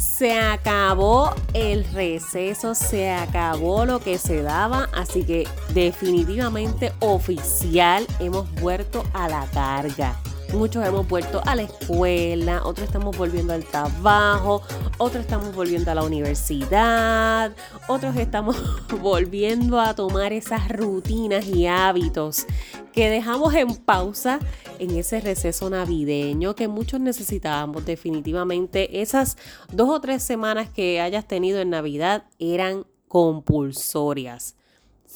Se acabó el receso, se acabó lo que se daba, así que definitivamente oficial hemos vuelto a la carga. Muchos hemos vuelto a la escuela, otros estamos volviendo al trabajo, otros estamos volviendo a la universidad, otros estamos volviendo a tomar esas rutinas y hábitos que dejamos en pausa en ese receso navideño que muchos necesitábamos definitivamente. Esas dos o tres semanas que hayas tenido en Navidad eran compulsorias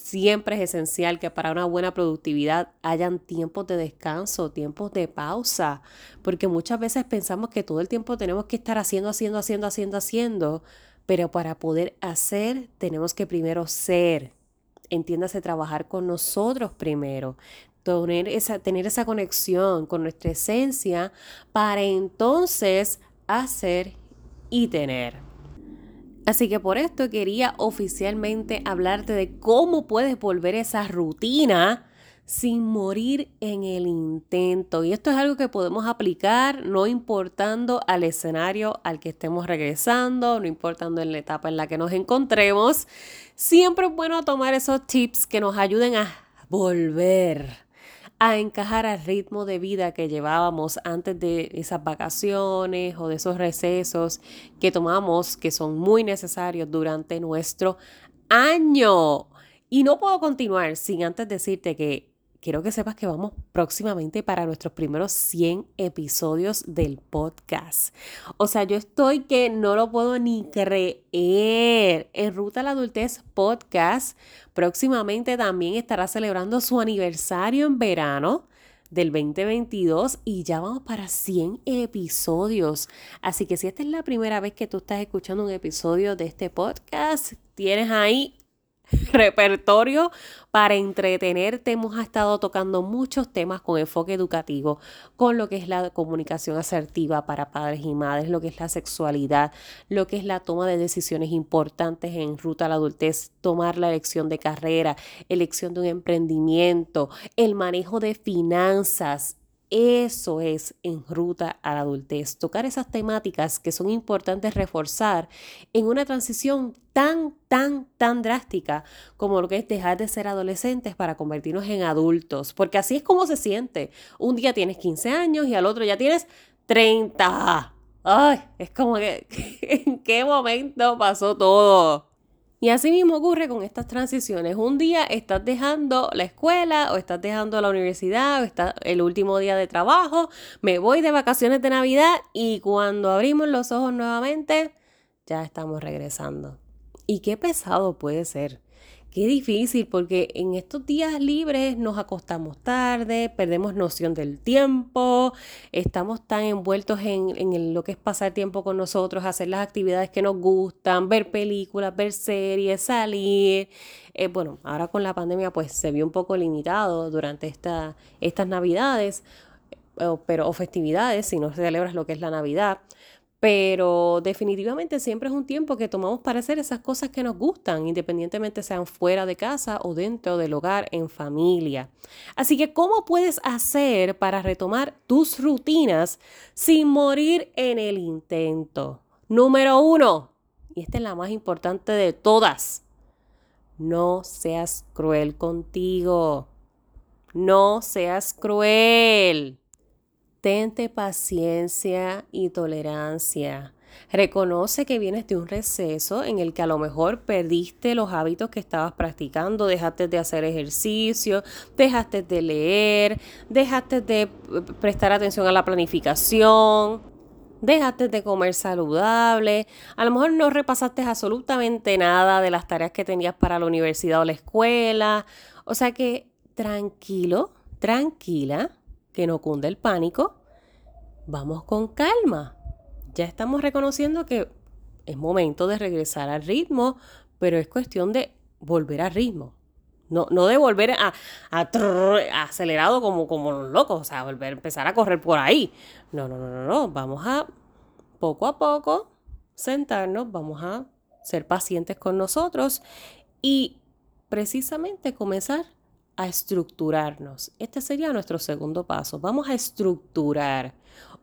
siempre es esencial que para una buena productividad hayan tiempos de descanso, tiempos de pausa, porque muchas veces pensamos que todo el tiempo tenemos que estar haciendo, haciendo, haciendo, haciendo, haciendo, pero para poder hacer tenemos que primero ser. Entiéndase, trabajar con nosotros primero, tener esa, tener esa conexión con nuestra esencia para entonces hacer y tener. Así que por esto quería oficialmente hablarte de cómo puedes volver esa rutina sin morir en el intento. Y esto es algo que podemos aplicar no importando al escenario al que estemos regresando, no importando en la etapa en la que nos encontremos. Siempre es bueno tomar esos tips que nos ayuden a volver a encajar al ritmo de vida que llevábamos antes de esas vacaciones o de esos recesos que tomamos que son muy necesarios durante nuestro año. Y no puedo continuar sin antes decirte que quiero que sepas que vamos próximamente para nuestros primeros 100 episodios del podcast. O sea, yo estoy que no lo puedo ni creer. En Ruta a la Adultez Podcast próximamente también estará celebrando su aniversario en verano del 2022 y ya vamos para 100 episodios. Así que si esta es la primera vez que tú estás escuchando un episodio de este podcast, tienes ahí repertorio para entretenerte. Hemos estado tocando muchos temas con enfoque educativo, con lo que es la comunicación asertiva para padres y madres, lo que es la sexualidad, lo que es la toma de decisiones importantes en ruta a la adultez, tomar la elección de carrera, elección de un emprendimiento, el manejo de finanzas, eso es en ruta a la adultez, tocar esas temáticas que son importantes reforzar en una transición tan, tan, tan drástica como lo que es dejar de ser adolescentes para convertirnos en adultos, porque así es como se siente. Un día tienes 15 años y al otro ya tienes 30. Ay, es como que en qué momento pasó todo. Y así mismo ocurre con estas transiciones. Un día estás dejando la escuela o estás dejando la universidad o está el último día de trabajo, me voy de vacaciones de Navidad y cuando abrimos los ojos nuevamente, ya estamos regresando. Y qué pesado puede ser. Qué difícil porque en estos días libres nos acostamos tarde, perdemos noción del tiempo, estamos tan envueltos en, lo que es pasar tiempo con nosotros, hacer las actividades que nos gustan, ver películas, ver series, salir. Eh, bueno, ahora con la pandemia pues se vio un poco limitado durante esta, estas navidades, eh, pero, o festividades, si no celebras lo que es la Navidad pero definitivamente siempre es un tiempo que tomamos para hacer esas cosas que nos gustan, independientemente sean fuera de casa o dentro del hogar en familia. Así que, ¿cómo puedes hacer para retomar tus rutinas sin morir en el intento? Número uno, y esta es la más importante de todas, no seas cruel contigo. No seas cruel. Tente paciencia y tolerancia. Reconoce que vienes de un receso en el que a lo mejor perdiste los hábitos que estabas practicando, dejaste de hacer ejercicio, dejaste de leer, dejaste de prestar atención a la planificación, dejaste de comer saludable, a lo mejor no repasaste absolutamente nada de las tareas que tenías para la universidad o la escuela. O sea que tranquilo, tranquila que no cunde el pánico, vamos con calma. Ya estamos reconociendo que es momento de regresar al ritmo, pero es cuestión de volver al ritmo. No, no de volver a, acelerado como, como los locos, o sea, volver a empezar a correr por ahí. No, no, no, no, no. Vamos a poco a poco sentarnos, vamos a ser pacientes con nosotros y precisamente comenzar a estructurarnos. Este sería nuestro segundo paso. Vamos a estructurar.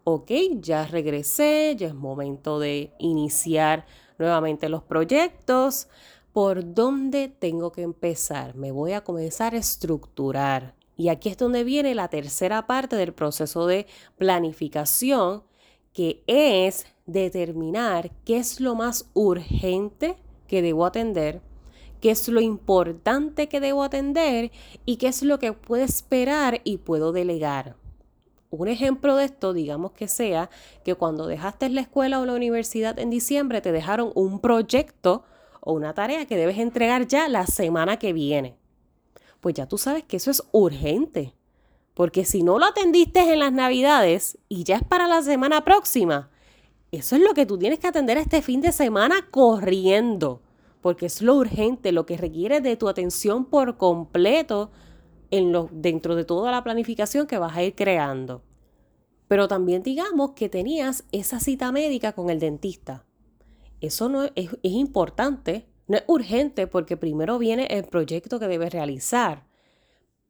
Ok, ya regresé, ya es momento de iniciar nuevamente los proyectos. ¿Por dónde tengo que empezar? Me voy a comenzar a estructurar. Y aquí es donde viene la tercera parte del proceso de planificación, que es determinar qué es lo más urgente que debo atender, qué es lo importante que debo atender y qué es lo que puedo esperar y puedo delegar. Un ejemplo de esto, digamos que sea que cuando dejaste la escuela o la universidad en diciembre te dejaron un proyecto o una tarea que debes entregar ya la semana que viene. Pues ya tú sabes que eso es urgente. Porque si no lo atendiste en las navidades y ya es para la semana próxima, eso es lo que tú tienes que atender este fin de semana corriendo. Porque es lo urgente, lo que requiere de tu atención por completo en lo, dentro de toda la planificación que vas a ir creando. Pero también digamos que tenías esa cita médica con el dentista. Eso no es, es importante, no es urgente porque primero viene el proyecto que debes realizar.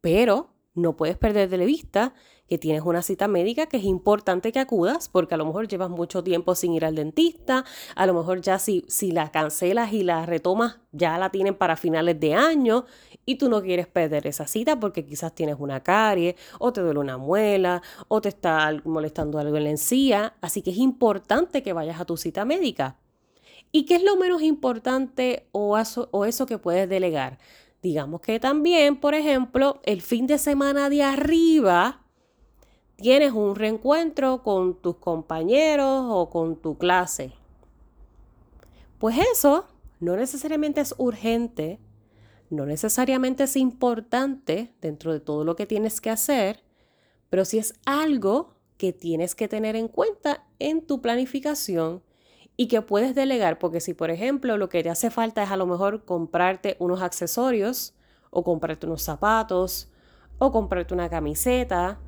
Pero no puedes perder de vista que tienes una cita médica que es importante que acudas porque a lo mejor llevas mucho tiempo sin ir al dentista, a lo mejor ya si, si la cancelas y la retomas ya la tienen para finales de año y tú no quieres perder esa cita porque quizás tienes una carie o te duele una muela o te está molestando algo en la encía, así que es importante que vayas a tu cita médica. ¿Y qué es lo menos importante o eso, o eso que puedes delegar? Digamos que también, por ejemplo, el fin de semana de arriba tienes un reencuentro con tus compañeros o con tu clase. Pues eso no necesariamente es urgente, no necesariamente es importante dentro de todo lo que tienes que hacer, pero sí es algo que tienes que tener en cuenta en tu planificación y que puedes delegar, porque si por ejemplo lo que te hace falta es a lo mejor comprarte unos accesorios o comprarte unos zapatos o comprarte una camiseta,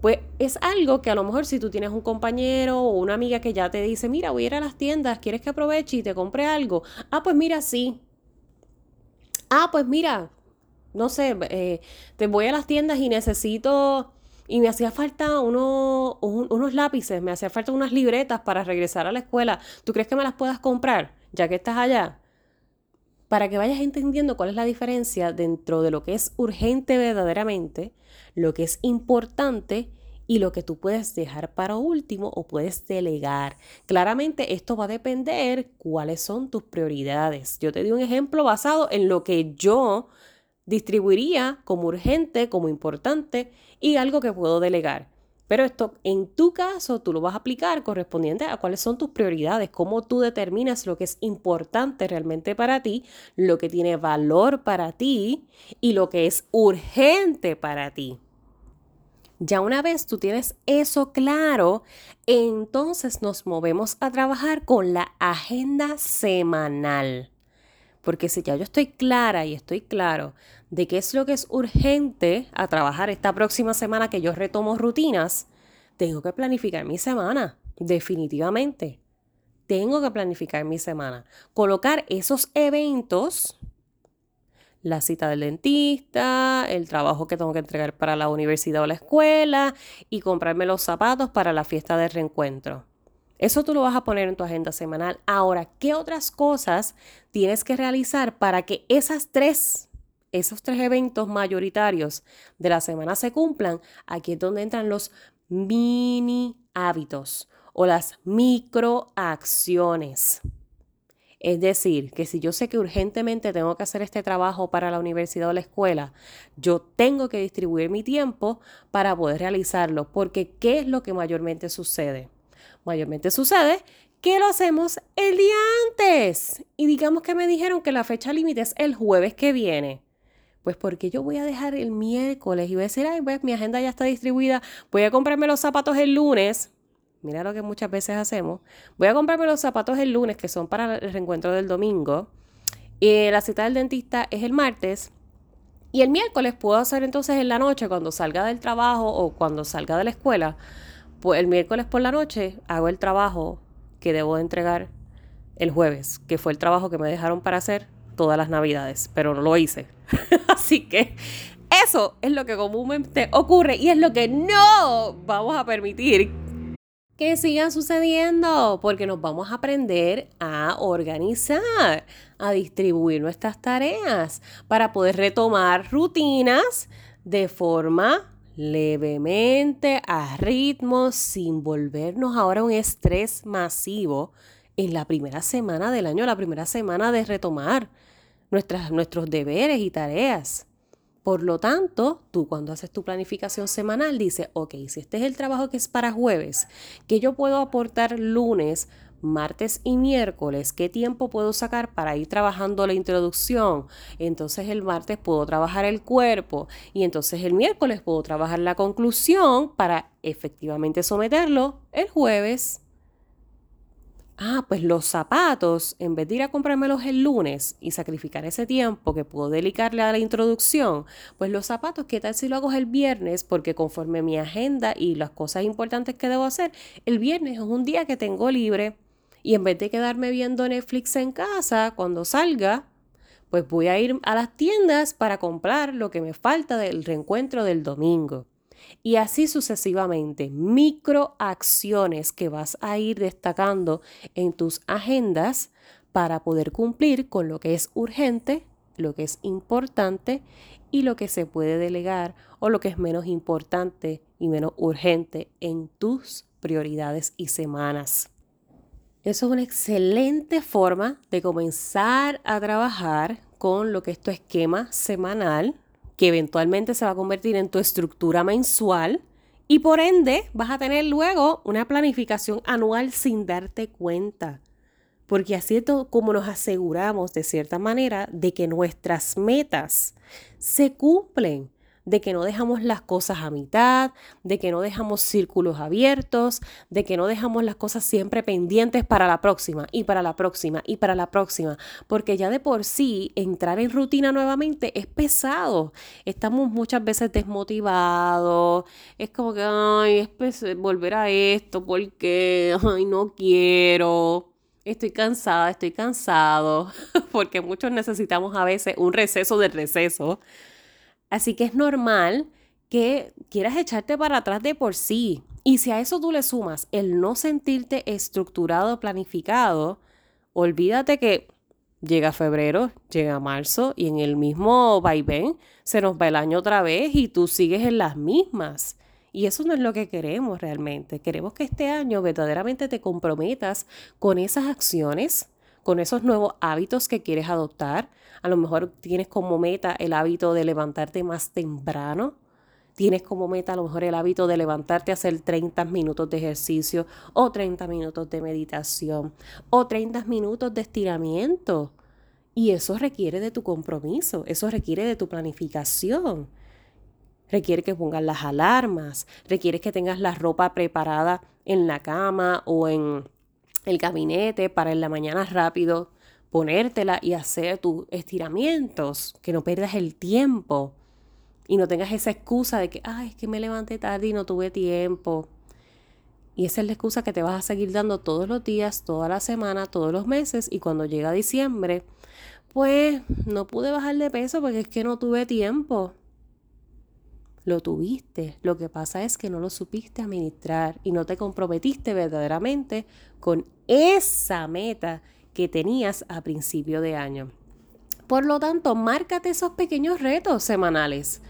pues es algo que a lo mejor si tú tienes un compañero o una amiga que ya te dice, mira, voy a ir a las tiendas, ¿quieres que aproveche y te compre algo? Ah, pues mira, sí. Ah, pues mira, no sé, eh, te voy a las tiendas y necesito, y me hacía falta unos lápices, me hacía falta unas libretas para regresar a la escuela. ¿Tú crees que me las puedas comprar ya que estás allá? Para que vayas entendiendo cuál es la diferencia dentro de lo que es urgente verdaderamente lo que es importante y lo que tú puedes dejar para último o puedes delegar. Claramente esto va a depender cuáles son tus prioridades. Yo te di un ejemplo basado en lo que yo distribuiría como urgente, como importante y algo que puedo delegar. Pero esto en tu caso tú lo vas a aplicar correspondiente a cuáles son tus prioridades, cómo tú determinas lo que es importante realmente para ti, lo que tiene valor para ti y lo que es urgente para ti. Ya una vez tú tienes eso claro, entonces nos movemos a trabajar con la agenda semanal. Porque si ya yo estoy clara y estoy claro de qué es lo que es urgente a trabajar esta próxima semana que yo retomo rutinas, tengo que planificar mi semana, definitivamente. Tengo que planificar mi semana. Colocar esos eventos, la cita del dentista, el trabajo que tengo que entregar para la universidad o la escuela y comprarme los zapatos para la fiesta de reencuentro. Eso tú lo vas a poner en tu agenda semanal. Ahora, ¿qué otras cosas tienes que realizar para que esas tres, esos tres eventos mayoritarios de la semana se cumplan? Aquí es donde entran los mini hábitos o las microacciones. Es decir, que si yo sé que urgentemente tengo que hacer este trabajo para la universidad o la escuela, yo tengo que distribuir mi tiempo para poder realizarlo, porque ¿qué es lo que mayormente sucede? Mayormente sucede que lo hacemos el día antes. Y digamos que me dijeron que la fecha límite es el jueves que viene. Pues porque yo voy a dejar el miércoles y voy a decir, ay, pues mi agenda ya está distribuida, voy a comprarme los zapatos el lunes. Mira lo que muchas veces hacemos. Voy a comprarme los zapatos el lunes, que son para el reencuentro del domingo. Y la cita del dentista es el martes. Y el miércoles puedo hacer entonces en la noche, cuando salga del trabajo o cuando salga de la escuela, pues el miércoles por la noche hago el trabajo que debo entregar el jueves, que fue el trabajo que me dejaron para hacer todas las navidades, pero no lo hice. Así que eso es lo que comúnmente ocurre y es lo que no vamos a permitir que sigan sucediendo, porque nos vamos a aprender a organizar, a distribuir nuestras tareas para poder retomar rutinas de forma levemente, a ritmo, sin volvernos ahora un estrés masivo en la primera semana del año, la primera semana de retomar nuestros deberes y tareas. Por lo tanto, tú cuando haces tu planificación semanal dices, ok, si este es el trabajo que es para jueves, que yo puedo aportar lunes, martes y miércoles, ¿qué tiempo puedo sacar para ir trabajando la introducción? Entonces el martes puedo trabajar el cuerpo y entonces el miércoles puedo trabajar la conclusión para efectivamente someterlo el jueves ah, pues los zapatos, en vez de ir a comprármelos el lunes y sacrificar ese tiempo que puedo dedicarle a la introducción, pues los zapatos, ¿qué tal si lo hago el viernes? Porque conforme mi agenda y las cosas importantes que debo hacer, el viernes es un día que tengo libre. Y en vez de quedarme viendo Netflix en casa cuando salga, pues voy a ir a las tiendas para comprar lo que me falta del reencuentro del domingo. Y así sucesivamente, microacciones que vas a ir destacando en tus agendas para poder cumplir con lo que es urgente, lo que es importante y lo que se puede delegar o lo que es menos importante y menos urgente en tus prioridades y semanas. Eso es una excelente forma de comenzar a trabajar con lo que es tu esquema semanal que eventualmente se va a convertir en tu estructura mensual y por ende vas a tener luego una planificación anual sin darte cuenta. Porque así es como nos aseguramos de cierta manera de que nuestras metas se cumplen de que no dejamos las cosas a mitad, de que no dejamos círculos abiertos, de que no dejamos las cosas siempre pendientes para la próxima y para la próxima y para la próxima, porque ya de por sí entrar en rutina nuevamente es pesado. Estamos muchas veces desmotivados, es como que, ay, es volver a esto, porque, ay, no quiero. Estoy cansada, estoy cansado, porque muchos necesitamos a veces un receso del receso Así que es normal que quieras echarte para atrás de por sí. Y si a eso tú le sumas el no sentirte estructurado, planificado, olvídate que llega febrero, llega marzo y en el mismo vaivén se nos va el año otra vez y tú sigues en las mismas. Y eso no es lo que queremos realmente. Queremos que este año verdaderamente te comprometas con esas acciones con esos nuevos hábitos que quieres adoptar. A lo mejor tienes como meta el hábito de levantarte más temprano. Tienes como meta a lo mejor el hábito de levantarte a hacer 30 minutos de ejercicio o 30 minutos de meditación o 30 minutos de estiramiento. Y eso requiere de tu compromiso, eso requiere de tu planificación. Requiere que pongas las alarmas, requiere que tengas la ropa preparada en la cama o en el gabinete para en la mañana rápido ponértela y hacer tus estiramientos, que no pierdas el tiempo y no tengas esa excusa de que, ay, es que me levanté tarde y no tuve tiempo. Y esa es la excusa que te vas a seguir dando todos los días, toda la semana, todos los meses y cuando llega diciembre, pues no pude bajar de peso porque es que no tuve tiempo. Lo tuviste. Lo que pasa es que no lo supiste administrar y no te comprometiste verdaderamente con esa meta que tenías a principio de año. Por lo tanto, márcate esos pequeños retos semanales,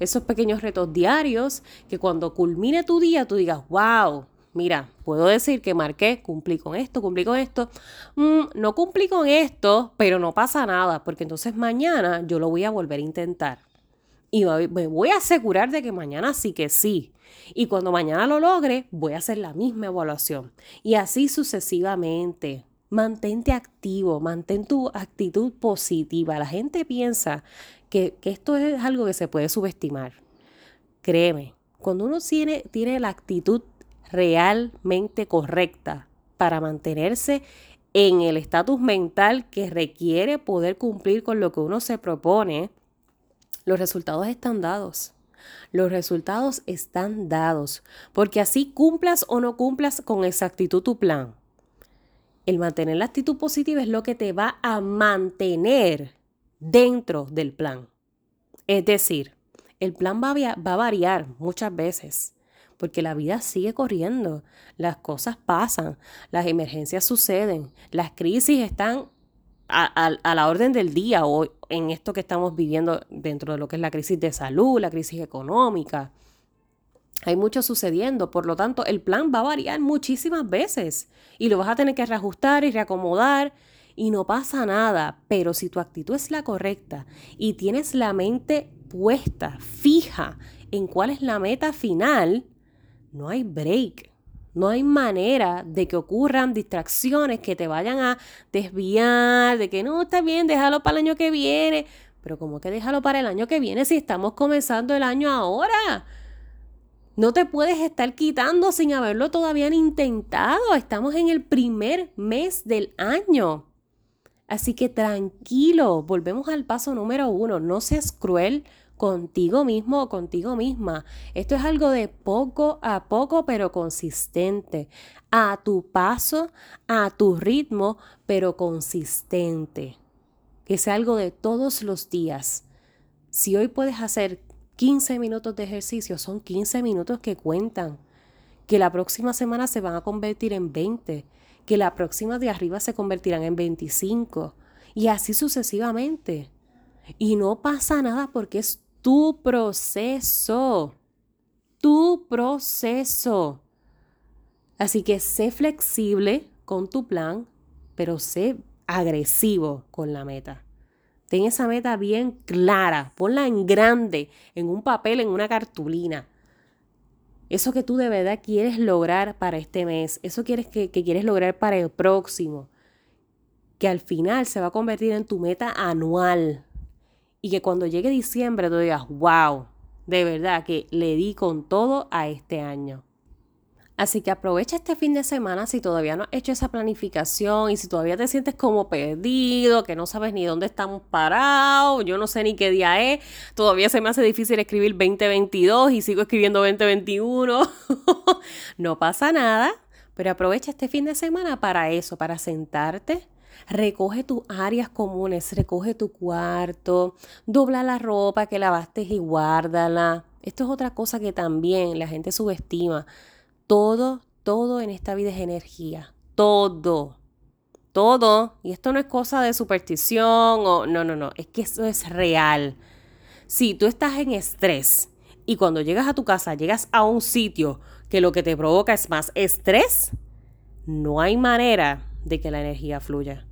esos pequeños retos diarios, que cuando culmine tu día tú digas, wow, mira, puedo decir que marqué, cumplí con esto, cumplí con esto, mm, no cumplí con esto, pero no pasa nada, porque entonces mañana yo lo voy a volver a intentar y me voy a asegurar de que mañana sí que sí. Y cuando mañana lo logre, voy a hacer la misma evaluación. Y así sucesivamente. Mantente activo, mantén tu actitud positiva. La gente piensa que, esto es algo que se puede subestimar. Créeme, cuando uno tiene, tiene la actitud realmente correcta para mantenerse en el estatus mental que requiere poder cumplir con lo que uno se propone, los resultados están dados. Los resultados están dados, porque así cumplas o no cumplas con exactitud tu plan. El mantener la actitud positiva es lo que te va a mantener dentro del plan. Es decir, el plan va a, variar muchas veces, porque la vida sigue corriendo, las cosas pasan, las emergencias suceden, las crisis están a, la orden del día o en esto que estamos viviendo dentro de lo que es la crisis de salud, la crisis económica. Hay mucho sucediendo, por lo tanto el plan va a variar muchísimas veces y lo vas a tener que reajustar y reacomodar y no pasa nada, pero si tu actitud es la correcta y tienes la mente puesta, fija en cuál es la meta final, no hay break. No hay manera de que ocurran distracciones que te vayan a desviar, de que no, está bien, déjalo para el año que viene. Pero ¿cómo que déjalo para el año que viene si estamos comenzando el año ahora? No te puedes estar quitando sin haberlo todavía intentado. Estamos en el primer mes del año. Así que tranquilo, volvemos al paso número uno. No seas cruel contigo mismo o contigo misma. Esto es algo de poco a poco, pero consistente. A tu paso, a tu ritmo, pero consistente. Que sea algo de todos los días. Si hoy puedes hacer 15 minutos de ejercicio, son 15 minutos que cuentan. Que la próxima semana se van a convertir en 20. Que la próxima de arriba se convertirán en 25. Y así sucesivamente. Y no pasa nada porque es tu proceso, tu proceso. Así que sé flexible con tu plan, pero sé agresivo con la meta. Ten esa meta bien clara, ponla en grande, en un papel, en una cartulina. Eso que tú de verdad quieres lograr para este mes, eso quieres que, que quieres lograr para el próximo, que al final se va a convertir en tu meta anual, y que cuando llegue diciembre tú digas, wow, de verdad que le di con todo a este año. Así que aprovecha este fin de semana si todavía no has hecho esa planificación y si todavía te sientes como perdido, que no sabes ni dónde estamos parados, yo no sé ni qué día es, todavía se me hace difícil escribir 2022 y sigo escribiendo 2021. no pasa nada, pero aprovecha este fin de semana para eso, para sentarte, Recoge tus áreas comunes, recoge tu cuarto, dobla la ropa que lavaste y guárdala. Esto es otra cosa que también la gente subestima. Todo, todo en esta vida es energía. Todo. Todo. Y esto no es cosa de superstición o no, no, no. Es que eso es real. Si tú estás en estrés y cuando llegas a tu casa llegas a un sitio que lo que te provoca es más estrés, no hay manera de que la energía fluya.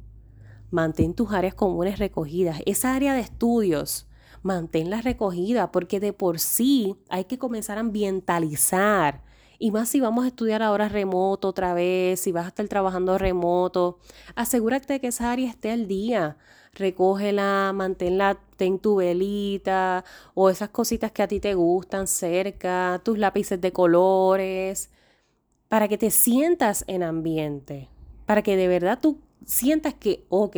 Mantén tus áreas comunes recogidas. Esa área de estudios, manténla recogida porque de por sí hay que comenzar a ambientalizar. Y más si vamos a estudiar ahora remoto otra vez, si vas a estar trabajando remoto, asegúrate de que esa área esté al día. Recógela, manténla, ten tu velita o esas cositas que a ti te gustan cerca, tus lápices de colores, para que te sientas en ambiente para que de verdad tú sientas que, ok,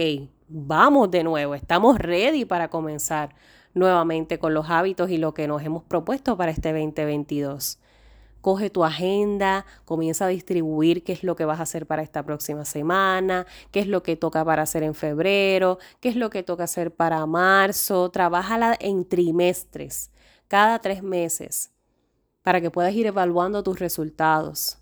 vamos de nuevo, estamos ready para comenzar nuevamente con los hábitos y lo que nos hemos propuesto para este 2022. Coge tu agenda, comienza a distribuir qué es lo que vas a hacer para esta próxima semana, qué es lo que toca para hacer en febrero, qué es lo que toca hacer para marzo. Trabájala en trimestres, cada tres meses, para que puedas ir evaluando tus resultados.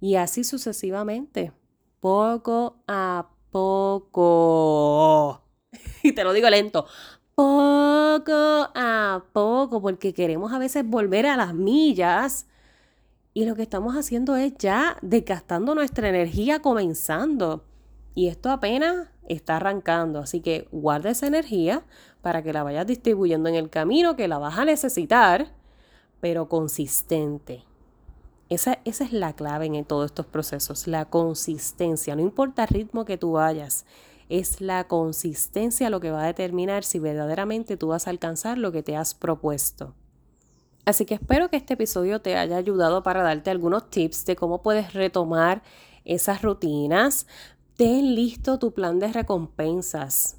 Y así sucesivamente poco a poco. Y te lo digo lento. Poco a poco, porque queremos a veces volver a las millas. Y lo que estamos haciendo es ya desgastando nuestra energía comenzando. Y esto apenas está arrancando. Así que guarda esa energía para que la vayas distribuyendo en el camino que la vas a necesitar, pero consistente. Esa, esa, es la clave en todos estos procesos, la consistencia. No importa el ritmo que tú vayas, es la consistencia lo que va a determinar si verdaderamente tú vas a alcanzar lo que te has propuesto. Así que espero que este episodio te haya ayudado para darte algunos tips de cómo puedes retomar esas rutinas, ten listo tu plan de recompensas.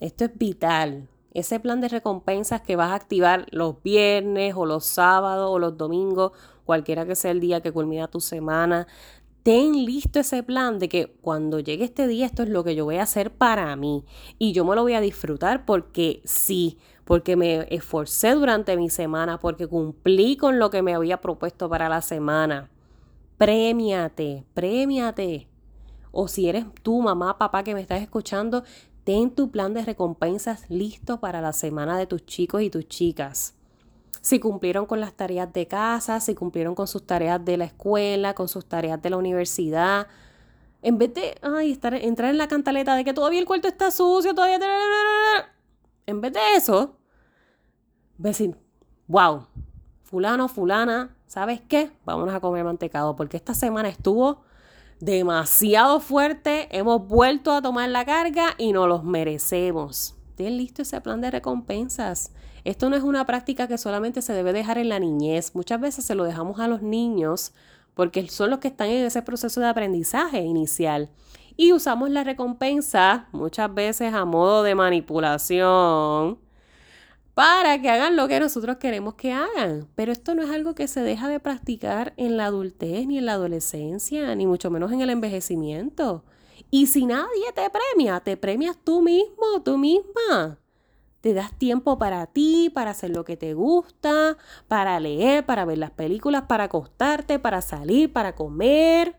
Esto es vital. Ese plan de recompensas que vas a activar los viernes o los sábados o los domingos, cualquiera que sea el día que culmina tu semana, ten listo ese plan de que cuando llegue este día esto es lo que yo voy a hacer para mí y yo me lo voy a disfrutar porque sí, porque me esforcé durante mi semana, porque cumplí con lo que me había propuesto para la semana. Premiate, premiate. O si eres tú, mamá, papá que me estás escuchando, ten tu plan de recompensas listo para la semana de tus chicos y tus chicas. Si cumplieron con las tareas de casa, si cumplieron con sus tareas de la escuela, con sus tareas de la universidad. En vez de ay, estar, entrar en la cantaleta de que todavía el cuarto está sucio, todavía... En vez de eso, decir, wow, fulano, fulana, ¿sabes qué? Vámonos a comer mantecado porque esta semana estuvo demasiado fuerte, hemos vuelto a tomar la carga y nos los merecemos. Listo ese plan de recompensas. Esto no es una práctica que solamente se debe dejar en la niñez. Muchas veces se lo dejamos a los niños porque son los que están en ese proceso de aprendizaje inicial. Y usamos la recompensa muchas veces a modo de manipulación para que hagan lo que nosotros queremos que hagan. Pero esto no es algo que se deja de practicar en la adultez, ni en la adolescencia, ni mucho menos en el envejecimiento. Y si nadie te premia, te premias tú mismo, tú misma. Te das tiempo para ti, para hacer lo que te gusta, para leer, para ver las películas, para acostarte, para salir, para comer.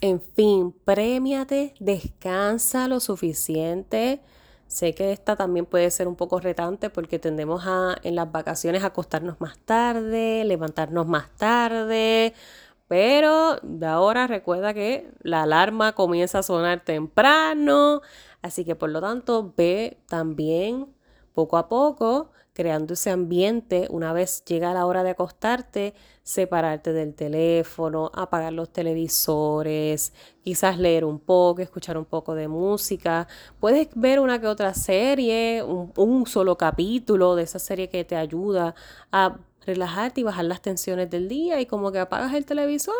En fin, premiate, descansa lo suficiente Sé que esta también puede ser un poco retante porque tendemos a en las vacaciones acostarnos más tarde, levantarnos más tarde, pero de ahora recuerda que la alarma comienza a sonar temprano, así que por lo tanto ve también poco a poco creando ese ambiente, una vez llega la hora de acostarte, separarte del teléfono, apagar los televisores, quizás leer un poco, escuchar un poco de música. Puedes ver una que otra serie, un, un solo capítulo de esa serie que te ayuda a relajarte y bajar las tensiones del día y como que apagas el televisor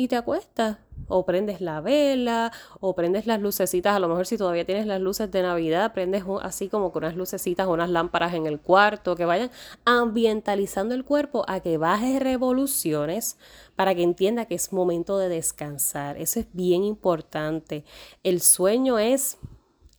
y te acuestas. O prendes la vela, o prendes las lucecitas. A lo mejor si todavía tienes las luces de Navidad, prendes así como con unas lucecitas o unas lámparas en el cuarto que vayan ambientalizando el cuerpo a que baje revoluciones para que entienda que es momento de descansar. Eso es bien importante. El sueño es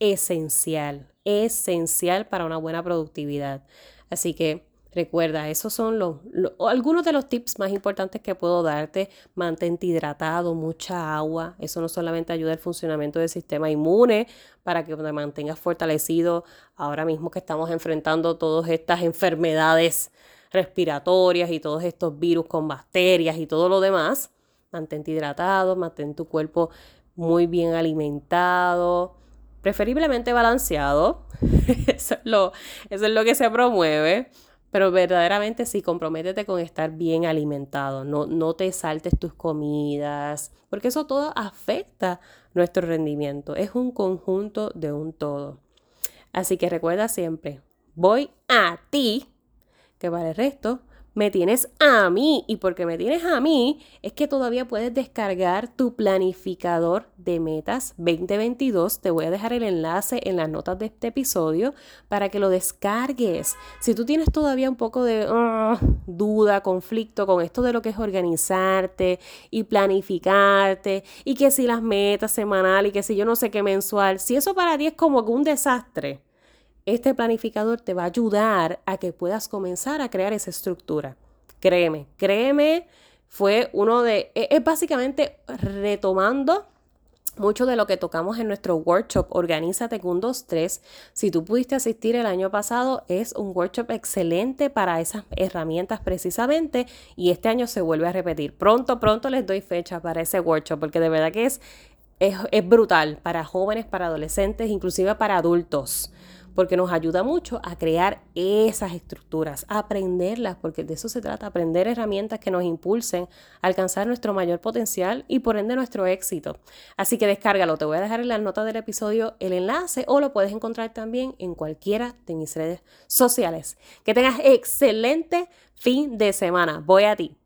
esencial, esencial para una buena productividad. Así que Recuerda, esos son algunos de los tips más importantes que puedo darte. Mantente hidratado, mucha agua. Eso no solamente ayuda al funcionamiento del sistema inmune para que te mantengas fortalecido ahora mismo que estamos enfrentando todas estas enfermedades respiratorias y todos estos virus con bacterias y todo lo demás. Mantente hidratado, mantén tu cuerpo muy bien alimentado, preferiblemente balanceado. eso es lo que se promueve pero verdaderamente sí, comprométete con estar bien alimentado, no, no te saltes tus comidas, porque eso todo afecta nuestro rendimiento, es un conjunto de un todo. Así que recuerda siempre, voy a ti, que para el resto me tienes a mí y porque me tienes a mí es que todavía puedes descargar tu planificador de metas 2022. Te voy a dejar el enlace en las notas de este episodio para que lo descargues. Si tú tienes todavía un poco de ah, duda, conflicto con esto de lo que es organizarte y planificarte y que si las metas semanal y que si yo no sé qué mensual, si eso para ti es como un desastre este planificador te va a ayudar a que puedas comenzar a crear esa estructura. Créeme, créeme, fue uno de, e, es básicamente retomando mucho de lo que tocamos en nuestro workshop Organízate con 3. Si tú pudiste asistir el año pasado, es un workshop excelente para esas herramientas precisamente y este año se vuelve a repetir. Pronto, pronto les doy fecha para ese workshop porque de verdad que es, es, es brutal para jóvenes, para adolescentes, inclusive para adultos porque nos ayuda mucho a crear esas estructuras, a aprenderlas, porque de eso se trata, aprender herramientas que nos impulsen a alcanzar nuestro mayor potencial y por ende nuestro éxito. Así que descárgalo, te voy a dejar en la nota del episodio el enlace o lo puedes encontrar también en cualquiera de mis redes sociales. Que tengas excelente fin de semana. Voy a ti.